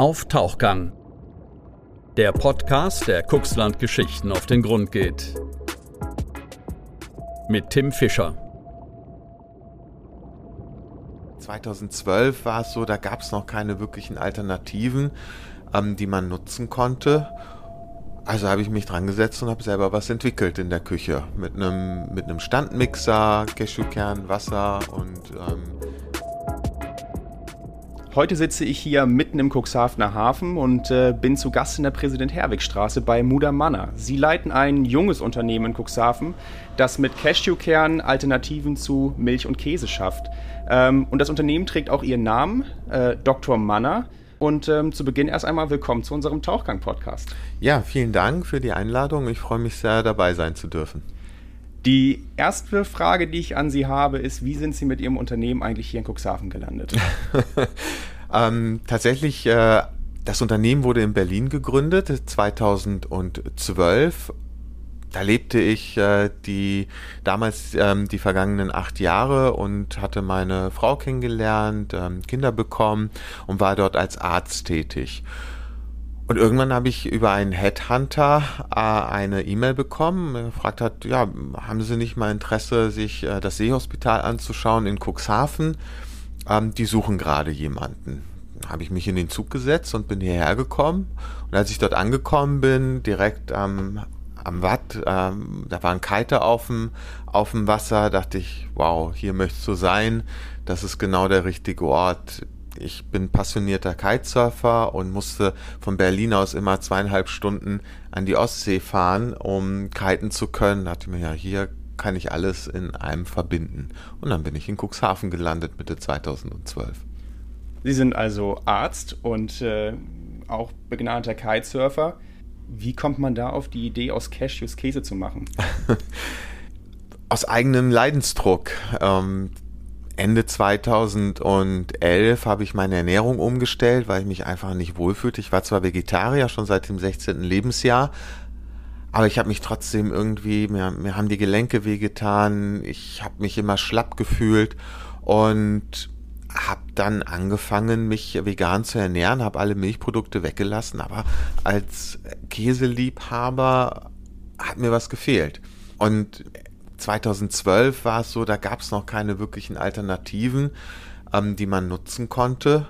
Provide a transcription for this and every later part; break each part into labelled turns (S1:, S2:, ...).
S1: Auf Tauchgang. Der Podcast, der Kuxland Geschichten auf den Grund geht. Mit Tim Fischer.
S2: 2012 war es so, da gab es noch keine wirklichen Alternativen, ähm, die man nutzen konnte. Also habe ich mich dran gesetzt und habe selber was entwickelt in der Küche. Mit einem mit Standmixer, Cashewkern, Wasser und ähm,
S3: Heute sitze ich hier mitten im Cuxhavener Hafen und äh, bin zu Gast in der Präsident-Herwig-Straße bei Muda Manna. Sie leiten ein junges Unternehmen in Cuxhaven, das mit Cashewkern Alternativen zu Milch und Käse schafft. Ähm, und das Unternehmen trägt auch ihren Namen, äh, Dr. Manna. Und ähm, zu Beginn erst einmal willkommen zu unserem Tauchgang-Podcast.
S2: Ja, vielen Dank für die Einladung. Ich freue mich sehr, dabei sein zu dürfen.
S3: Die erste Frage, die ich an Sie habe, ist, wie sind Sie mit Ihrem Unternehmen eigentlich hier in Cuxhaven gelandet?
S2: ähm, tatsächlich, äh, das Unternehmen wurde in Berlin gegründet, 2012. Da lebte ich äh, die damals ähm, die vergangenen acht Jahre und hatte meine Frau kennengelernt, ähm, Kinder bekommen und war dort als Arzt tätig. Und irgendwann habe ich über einen Headhunter äh, eine E-Mail bekommen, gefragt hat, ja, haben Sie nicht mal Interesse, sich äh, das Seehospital anzuschauen in Cuxhaven? Ähm, die suchen gerade jemanden. Habe ich mich in den Zug gesetzt und bin hierher gekommen. Und als ich dort angekommen bin, direkt am, am Watt, ähm, da war ein Kiter auf dem, auf dem Wasser, dachte ich, wow, hier möchtest du sein. Das ist genau der richtige Ort ich bin passionierter Kitesurfer und musste von Berlin aus immer zweieinhalb Stunden an die Ostsee fahren, um kiten zu können. Da dachte ich mir, ja, hier kann ich alles in einem verbinden. Und dann bin ich in Cuxhaven gelandet Mitte 2012.
S3: Sie sind also Arzt und äh, auch begnadeter Kitesurfer. Wie kommt man da auf die Idee, aus Cashews Käse zu machen?
S2: aus eigenem Leidensdruck. Ähm, Ende 2011 habe ich meine Ernährung umgestellt, weil ich mich einfach nicht wohlfühlte. Ich war zwar Vegetarier schon seit dem 16. Lebensjahr, aber ich habe mich trotzdem irgendwie, mir, mir haben die Gelenke wehgetan, ich habe mich immer schlapp gefühlt und habe dann angefangen, mich vegan zu ernähren, habe alle Milchprodukte weggelassen, aber als Käseliebhaber hat mir was gefehlt. Und 2012 war es so, da gab es noch keine wirklichen Alternativen, ähm, die man nutzen konnte.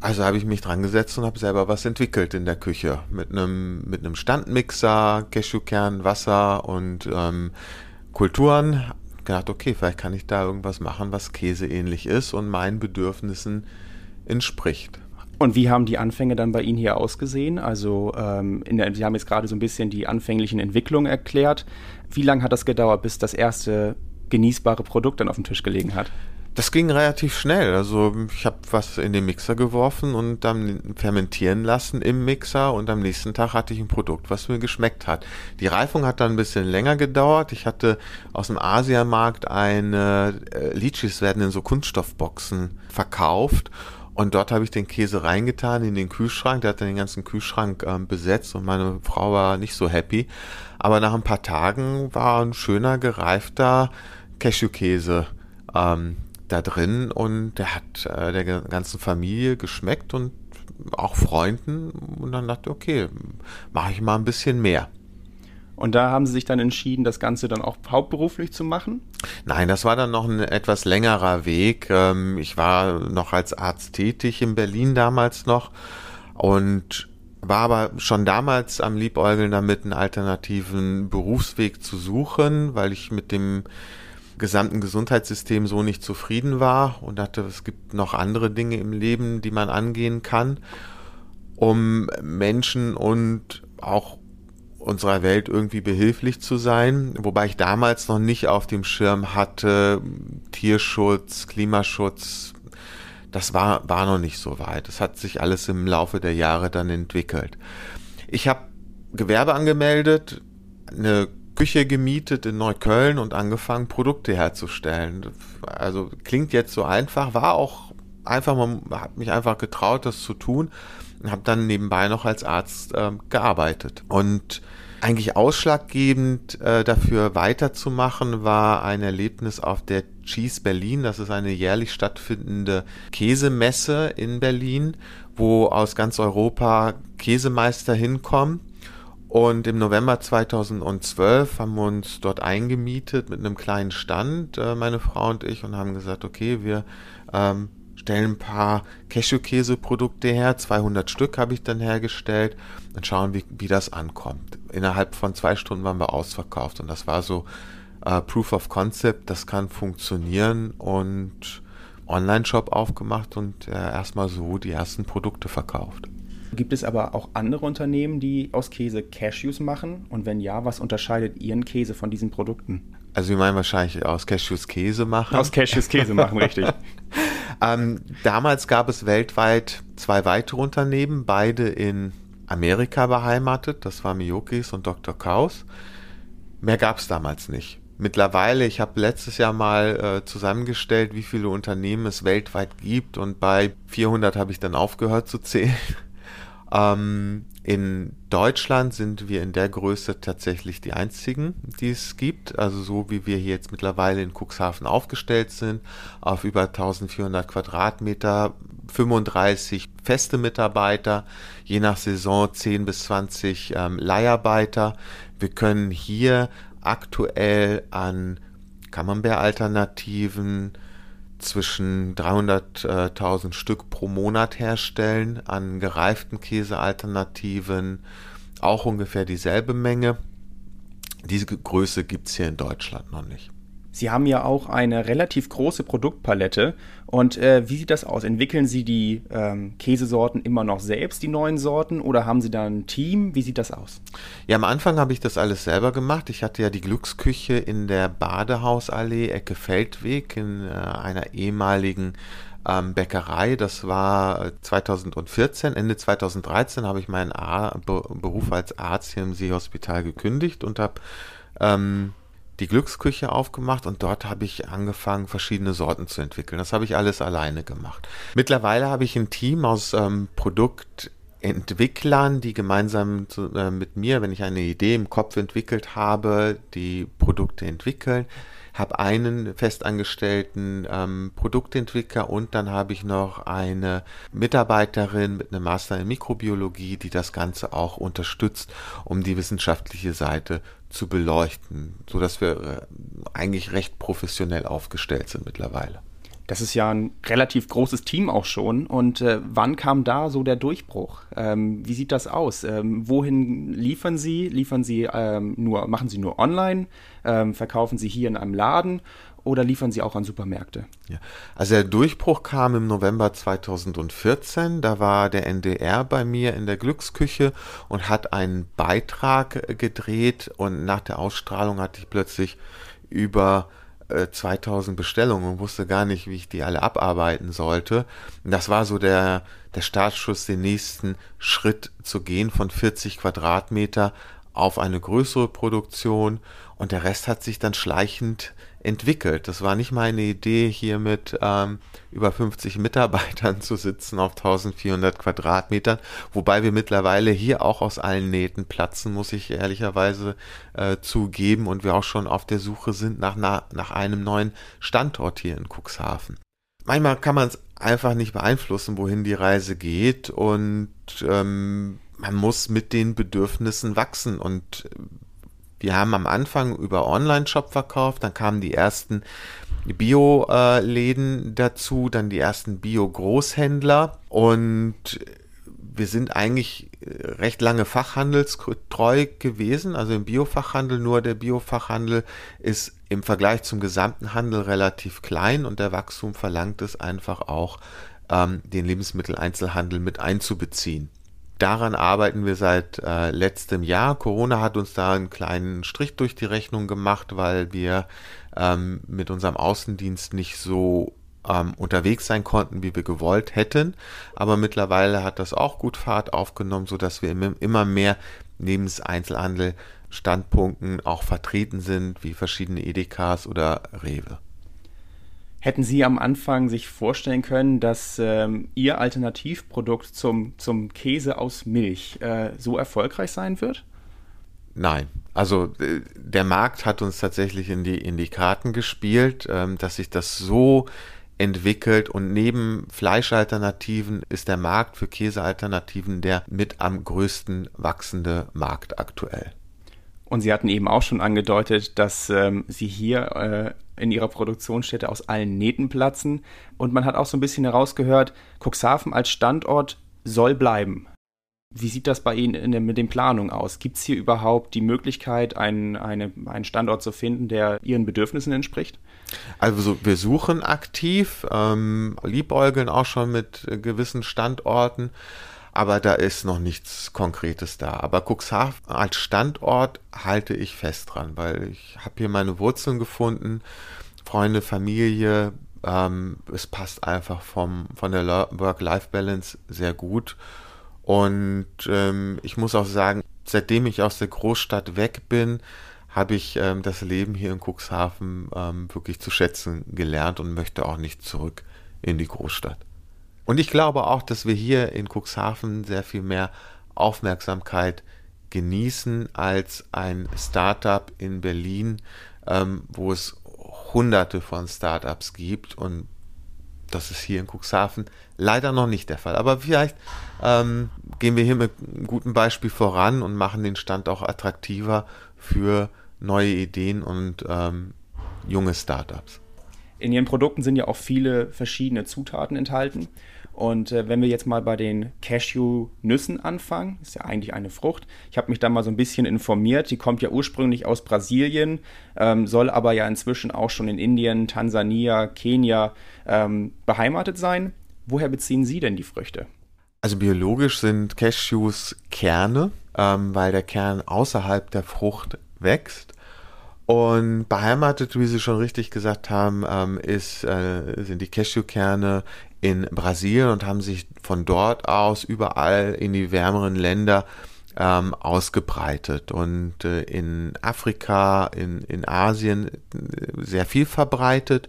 S2: Also habe ich mich dran gesetzt und habe selber was entwickelt in der Küche mit einem mit einem Standmixer, Cashewkern, Wasser und ähm, Kulturen. Gedacht, okay, vielleicht kann ich da irgendwas machen, was käseähnlich ist und meinen Bedürfnissen entspricht.
S3: Und wie haben die Anfänge dann bei Ihnen hier ausgesehen? Also ähm, der, Sie haben jetzt gerade so ein bisschen die anfänglichen Entwicklungen erklärt. Wie lange hat das gedauert, bis das erste genießbare Produkt dann auf dem Tisch gelegen hat?
S2: Das ging relativ schnell. Also ich habe was in den Mixer geworfen und dann fermentieren lassen im Mixer und am nächsten Tag hatte ich ein Produkt, was mir geschmeckt hat. Die Reifung hat dann ein bisschen länger gedauert. Ich hatte aus dem Asiamarkt eine äh, Litchis werden in so Kunststoffboxen verkauft und dort habe ich den Käse reingetan in den Kühlschrank. Der hat dann den ganzen Kühlschrank ähm, besetzt und meine Frau war nicht so happy. Aber nach ein paar Tagen war ein schöner, gereifter Cashewkäse ähm, da drin und der hat äh, der ganzen Familie geschmeckt und auch Freunden. Und dann dachte ich, okay, mache ich mal ein bisschen mehr.
S3: Und da haben Sie sich dann entschieden, das Ganze dann auch hauptberuflich zu machen?
S2: Nein, das war dann noch ein etwas längerer Weg. Ähm, ich war noch als Arzt tätig in Berlin damals noch und war aber schon damals am Liebäugeln damit, einen alternativen Berufsweg zu suchen, weil ich mit dem gesamten Gesundheitssystem so nicht zufrieden war und dachte, es gibt noch andere Dinge im Leben, die man angehen kann, um Menschen und auch unserer Welt irgendwie behilflich zu sein, wobei ich damals noch nicht auf dem Schirm hatte, Tierschutz, Klimaschutz, das war, war noch nicht so weit. Das hat sich alles im Laufe der Jahre dann entwickelt. Ich habe Gewerbe angemeldet, eine Küche gemietet in Neukölln und angefangen, Produkte herzustellen. Also klingt jetzt so einfach, war auch einfach, man hat mich einfach getraut, das zu tun und habe dann nebenbei noch als Arzt äh, gearbeitet. Und eigentlich ausschlaggebend äh, dafür weiterzumachen war ein Erlebnis auf der Cheese Berlin. Das ist eine jährlich stattfindende Käsemesse in Berlin, wo aus ganz Europa Käsemeister hinkommen. Und im November 2012 haben wir uns dort eingemietet mit einem kleinen Stand, äh, meine Frau und ich, und haben gesagt, okay, wir ähm, stellen ein paar Cashewkäse-Produkte her. 200 Stück habe ich dann hergestellt und schauen, wie, wie das ankommt. Innerhalb von zwei Stunden waren wir ausverkauft und das war so äh, Proof of Concept, das kann funktionieren und Online-Shop aufgemacht und äh, erstmal so die ersten Produkte verkauft.
S3: Gibt es aber auch andere Unternehmen, die aus Käse Cashews machen? Und wenn ja, was unterscheidet Ihren Käse von diesen Produkten?
S2: Also Sie meinen wahrscheinlich aus Cashews Käse machen?
S3: Aus Cashews Käse machen, richtig.
S2: ähm, damals gab es weltweit zwei weitere Unternehmen, beide in Amerika beheimatet. Das war Miyokis und Dr. Kaus. Mehr gab es damals nicht. Mittlerweile, ich habe letztes Jahr mal äh, zusammengestellt, wie viele Unternehmen es weltweit gibt und bei 400 habe ich dann aufgehört zu zählen. Ähm, in Deutschland sind wir in der Größe tatsächlich die einzigen, die es gibt. Also so wie wir hier jetzt mittlerweile in Cuxhaven aufgestellt sind, auf über 1400 Quadratmeter, 35 feste Mitarbeiter, je nach Saison 10 bis 20 ähm, Leiharbeiter. Wir können hier aktuell an Camembert-Alternativen, zwischen 300.000 Stück pro Monat herstellen an gereiften Käsealternativen, auch ungefähr dieselbe Menge. Diese Größe gibt es hier in Deutschland noch nicht.
S3: Sie haben ja auch eine relativ große Produktpalette. Und äh, wie sieht das aus? Entwickeln Sie die ähm, Käsesorten immer noch selbst, die neuen Sorten, oder haben Sie da ein Team? Wie sieht das aus?
S2: Ja, am Anfang habe ich das alles selber gemacht. Ich hatte ja die Glücksküche in der Badehausallee, Ecke Feldweg, in äh, einer ehemaligen ähm, Bäckerei. Das war 2014. Äh, Ende 2013 habe ich meinen A Be Beruf als Arzt hier im Seehospital gekündigt und habe ähm, die Glücksküche aufgemacht und dort habe ich angefangen, verschiedene Sorten zu entwickeln. Das habe ich alles alleine gemacht. Mittlerweile habe ich ein Team aus ähm, Produktentwicklern, die gemeinsam zu, äh, mit mir, wenn ich eine Idee im Kopf entwickelt habe, die Produkte entwickeln habe einen festangestellten ähm, Produktentwickler und dann habe ich noch eine Mitarbeiterin mit einem Master in Mikrobiologie, die das Ganze auch unterstützt, um die wissenschaftliche Seite zu beleuchten, so dass wir äh, eigentlich recht professionell aufgestellt sind mittlerweile.
S3: Das ist ja ein relativ großes Team auch schon. Und äh, wann kam da so der Durchbruch? Ähm, wie sieht das aus? Ähm, wohin liefern Sie? Liefern Sie ähm, nur, machen Sie nur online? Ähm, verkaufen Sie hier in einem Laden? Oder liefern Sie auch an Supermärkte?
S2: Ja. Also der Durchbruch kam im November 2014. Da war der NDR bei mir in der Glücksküche und hat einen Beitrag gedreht. Und nach der Ausstrahlung hatte ich plötzlich über 2000 äh, Bestellungen und wusste gar nicht, wie ich die alle abarbeiten sollte. Und das war so der, der Startschuss, den nächsten Schritt zu gehen von 40 Quadratmeter auf eine größere Produktion und der Rest hat sich dann schleichend entwickelt. Das war nicht meine Idee, hier mit ähm, über 50 Mitarbeitern zu sitzen auf 1400 Quadratmetern, wobei wir mittlerweile hier auch aus allen Nähten platzen, muss ich ehrlicherweise äh, zugeben, und wir auch schon auf der Suche sind nach, nach einem neuen Standort hier in Cuxhaven. Manchmal kann man es einfach nicht beeinflussen, wohin die Reise geht und ähm, man muss mit den Bedürfnissen wachsen. Und wir haben am Anfang über Online-Shop verkauft, dann kamen die ersten Bio-Läden dazu, dann die ersten Bio-Großhändler. Und wir sind eigentlich recht lange fachhandelstreu gewesen, also im Biofachhandel, nur der Biofachhandel ist im Vergleich zum gesamten Handel relativ klein und der Wachstum verlangt es einfach auch, ähm, den Lebensmitteleinzelhandel mit einzubeziehen. Daran arbeiten wir seit äh, letztem Jahr. Corona hat uns da einen kleinen Strich durch die Rechnung gemacht, weil wir ähm, mit unserem Außendienst nicht so ähm, unterwegs sein konnten, wie wir gewollt hätten. Aber mittlerweile hat das auch gut Fahrt aufgenommen, sodass wir immer mehr neben Einzelhandel Standpunkten auch vertreten sind, wie verschiedene Edekas oder Rewe.
S3: Hätten Sie am Anfang sich vorstellen können, dass ähm, Ihr Alternativprodukt zum, zum Käse aus Milch äh, so erfolgreich sein wird?
S2: Nein. Also äh, der Markt hat uns tatsächlich in die, in die Karten gespielt, ähm, dass sich das so entwickelt und neben Fleischalternativen ist der Markt für Käsealternativen der mit am größten wachsende Markt aktuell.
S3: Und Sie hatten eben auch schon angedeutet, dass ähm, Sie hier äh, in Ihrer Produktionsstätte aus allen Nähten platzen. Und man hat auch so ein bisschen herausgehört, Cuxhaven als Standort soll bleiben. Wie sieht das bei Ihnen der, mit den Planungen aus? Gibt es hier überhaupt die Möglichkeit, einen, eine, einen Standort zu finden, der Ihren Bedürfnissen entspricht?
S2: Also wir suchen aktiv, ähm, liebäugeln auch schon mit äh, gewissen Standorten, aber da ist noch nichts Konkretes da. Aber Cuxhaven als Standort halte ich fest dran, weil ich habe hier meine Wurzeln gefunden, Freunde, Familie, ähm, es passt einfach vom, von der Work-Life-Balance sehr gut. Und ähm, ich muss auch sagen, seitdem ich aus der Großstadt weg bin, habe ich ähm, das Leben hier in Cuxhaven ähm, wirklich zu schätzen gelernt und möchte auch nicht zurück in die Großstadt. Und ich glaube auch, dass wir hier in Cuxhaven sehr viel mehr Aufmerksamkeit genießen als ein Startup in Berlin, ähm, wo es hunderte von Startups gibt und das ist hier in Cuxhaven leider noch nicht der Fall. Aber vielleicht ähm, gehen wir hier mit einem guten Beispiel voran und machen den Stand auch attraktiver für neue Ideen und ähm, junge Startups.
S3: In Ihren Produkten sind ja auch viele verschiedene Zutaten enthalten. Und äh, wenn wir jetzt mal bei den Cashew-Nüssen anfangen, ist ja eigentlich eine Frucht. Ich habe mich da mal so ein bisschen informiert. Die kommt ja ursprünglich aus Brasilien, ähm, soll aber ja inzwischen auch schon in Indien, Tansania, Kenia ähm, beheimatet sein. Woher beziehen Sie denn die Früchte?
S2: Also biologisch sind Cashews Kerne, ähm, weil der Kern außerhalb der Frucht wächst. Und beheimatet, wie Sie schon richtig gesagt haben, ähm, ist, äh, sind die Cashewkerne in Brasilien und haben sich von dort aus überall in die wärmeren Länder ähm, ausgebreitet. Und äh, in Afrika, in, in Asien äh, sehr viel verbreitet.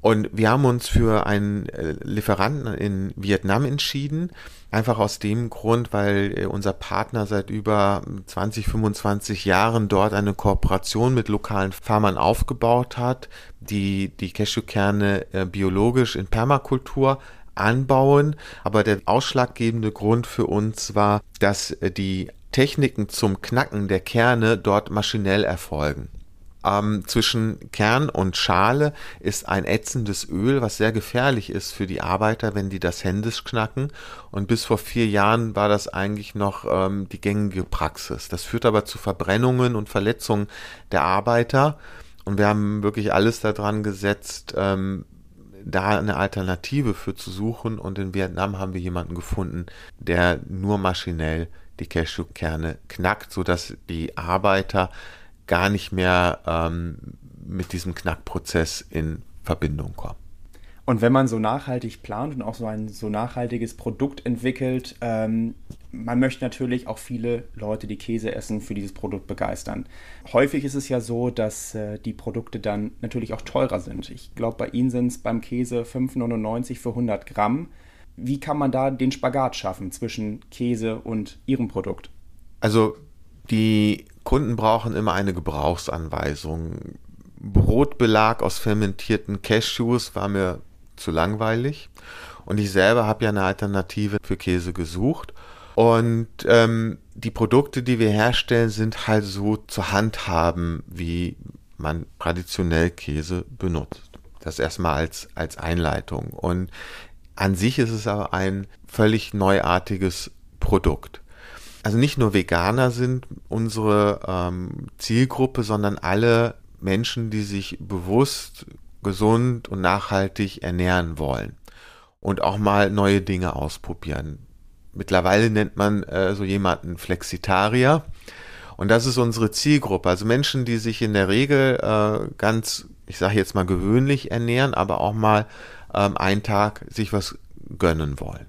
S2: Und wir haben uns für einen äh, Lieferanten in Vietnam entschieden, einfach aus dem Grund, weil äh, unser Partner seit über 20, 25 Jahren dort eine Kooperation mit lokalen Farmern aufgebaut hat, die die Cashewkerne äh, biologisch in Permakultur anbauen. Aber der ausschlaggebende Grund für uns war, dass die Techniken zum Knacken der Kerne dort maschinell erfolgen. Ähm, zwischen Kern und Schale ist ein ätzendes Öl, was sehr gefährlich ist für die Arbeiter, wenn die das händisch knacken. Und bis vor vier Jahren war das eigentlich noch ähm, die gängige Praxis. Das führt aber zu Verbrennungen und Verletzungen der Arbeiter. Und wir haben wirklich alles daran gesetzt, ähm, da eine Alternative für zu suchen. Und in Vietnam haben wir jemanden gefunden, der nur maschinell die Cashewkerne knackt, sodass die Arbeiter gar nicht mehr ähm, mit diesem Knackprozess in Verbindung kommen.
S3: Und wenn man so nachhaltig plant und auch so ein so nachhaltiges Produkt entwickelt, ähm, man möchte natürlich auch viele Leute, die Käse essen, für dieses Produkt begeistern. Häufig ist es ja so, dass äh, die Produkte dann natürlich auch teurer sind. Ich glaube, bei Ihnen sind es beim Käse 5,99 für 100 Gramm. Wie kann man da den Spagat schaffen zwischen Käse und Ihrem Produkt?
S2: Also die Kunden brauchen immer eine Gebrauchsanweisung. Brotbelag aus fermentierten Cashews war mir zu langweilig. Und ich selber habe ja eine Alternative für Käse gesucht. Und ähm, die Produkte, die wir herstellen, sind halt so zu handhaben, wie man traditionell Käse benutzt. Das erstmal als, als Einleitung. Und an sich ist es aber ein völlig neuartiges Produkt also nicht nur Veganer sind unsere ähm, Zielgruppe, sondern alle Menschen, die sich bewusst, gesund und nachhaltig ernähren wollen und auch mal neue Dinge ausprobieren. Mittlerweile nennt man äh, so jemanden Flexitarier. Und das ist unsere Zielgruppe. Also Menschen, die sich in der Regel äh, ganz, ich sage jetzt mal gewöhnlich ernähren, aber auch mal ähm, einen Tag sich was gönnen wollen.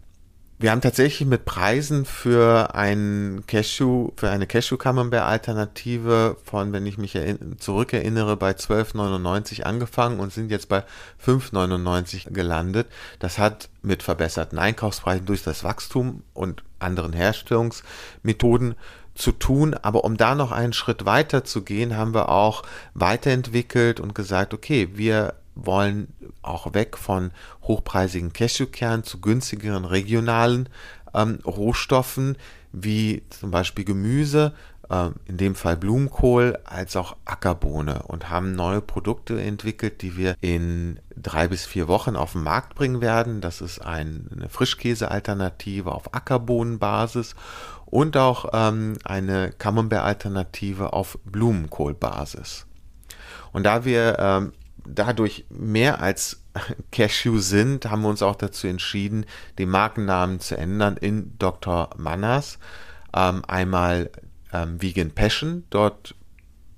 S2: Wir haben tatsächlich mit Preisen für ein Cashew, für eine Cashew Camembert Alternative von, wenn ich mich zurückerinnere, bei 12,99 angefangen und sind jetzt bei 5,99 gelandet. Das hat mit verbesserten Einkaufspreisen durch das Wachstum und anderen Herstellungsmethoden zu tun. Aber um da noch einen Schritt weiter zu gehen, haben wir auch weiterentwickelt und gesagt, okay, wir wollen auch weg von hochpreisigen Cashewkernen zu günstigeren regionalen ähm, Rohstoffen wie zum Beispiel Gemüse, äh, in dem Fall Blumenkohl, als auch Ackerbohne und haben neue Produkte entwickelt, die wir in drei bis vier Wochen auf den Markt bringen werden. Das ist eine Frischkäse-Alternative auf Ackerbohnenbasis und auch ähm, eine Camembert-Alternative auf Blumenkohlbasis. Und da wir ähm, dadurch mehr als Cashew sind, haben wir uns auch dazu entschieden, den Markennamen zu ändern in Dr. Manners. Ähm, einmal ähm, Vegan Passion, dort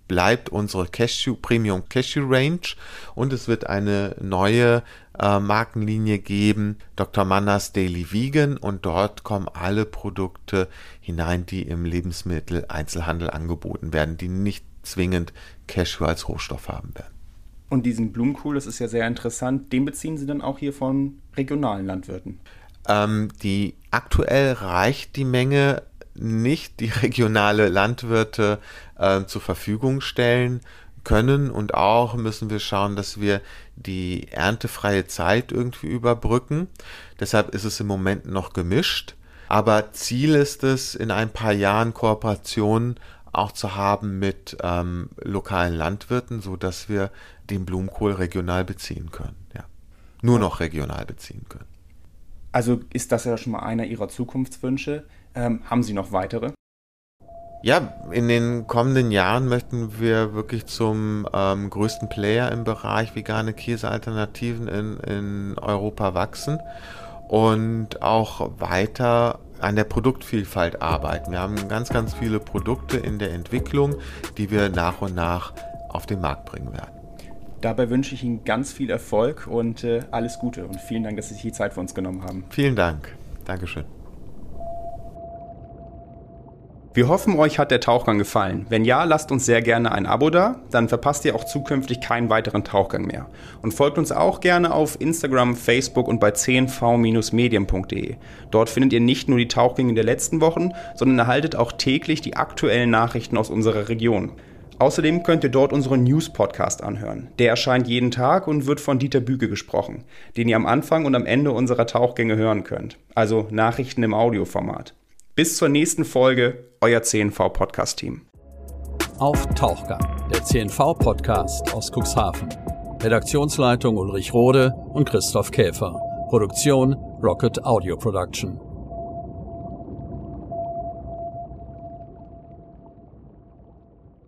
S2: bleibt unsere Cashew Premium Cashew Range und es wird eine neue äh, Markenlinie geben, Dr. Manners Daily Vegan und dort kommen alle Produkte hinein, die im Lebensmitteleinzelhandel angeboten werden, die nicht zwingend Cashew als Rohstoff haben werden.
S3: Und diesen Blumenkohl, das ist ja sehr interessant, den beziehen Sie dann auch hier von regionalen Landwirten?
S2: Ähm, die aktuell reicht die Menge nicht, die regionale Landwirte äh, zur Verfügung stellen können und auch müssen wir schauen, dass wir die erntefreie Zeit irgendwie überbrücken. Deshalb ist es im Moment noch gemischt. Aber Ziel ist es, in ein paar Jahren Kooperationen auch zu haben mit ähm, lokalen Landwirten, so dass wir den Blumenkohl regional beziehen können. Ja. Nur noch regional beziehen können.
S3: Also ist das ja schon mal einer Ihrer Zukunftswünsche. Ähm, haben Sie noch weitere?
S2: Ja, in den kommenden Jahren möchten wir wirklich zum ähm, größten Player im Bereich vegane Käsealternativen in, in Europa wachsen und auch weiter an der Produktvielfalt arbeiten. Wir haben ganz, ganz viele Produkte in der Entwicklung, die wir nach und nach auf den Markt bringen werden.
S3: Dabei wünsche ich Ihnen ganz viel Erfolg und äh, alles Gute und vielen Dank, dass Sie sich die Zeit für uns genommen haben.
S2: Vielen Dank. Dankeschön.
S3: Wir hoffen, euch hat der Tauchgang gefallen. Wenn ja, lasst uns sehr gerne ein Abo da, dann verpasst ihr auch zukünftig keinen weiteren Tauchgang mehr. Und folgt uns auch gerne auf Instagram, Facebook und bei 10v-medien.de. Dort findet ihr nicht nur die Tauchgänge der letzten Wochen, sondern erhaltet auch täglich die aktuellen Nachrichten aus unserer Region. Außerdem könnt ihr dort unseren News-Podcast anhören. Der erscheint jeden Tag und wird von Dieter Büge gesprochen, den ihr am Anfang und am Ende unserer Tauchgänge hören könnt. Also Nachrichten im Audioformat. Bis zur nächsten Folge, euer CNV-Podcast-Team.
S1: Auf Tauchgang, der CNV-Podcast aus Cuxhaven. Redaktionsleitung Ulrich Rode und Christoph Käfer. Produktion Rocket Audio Production.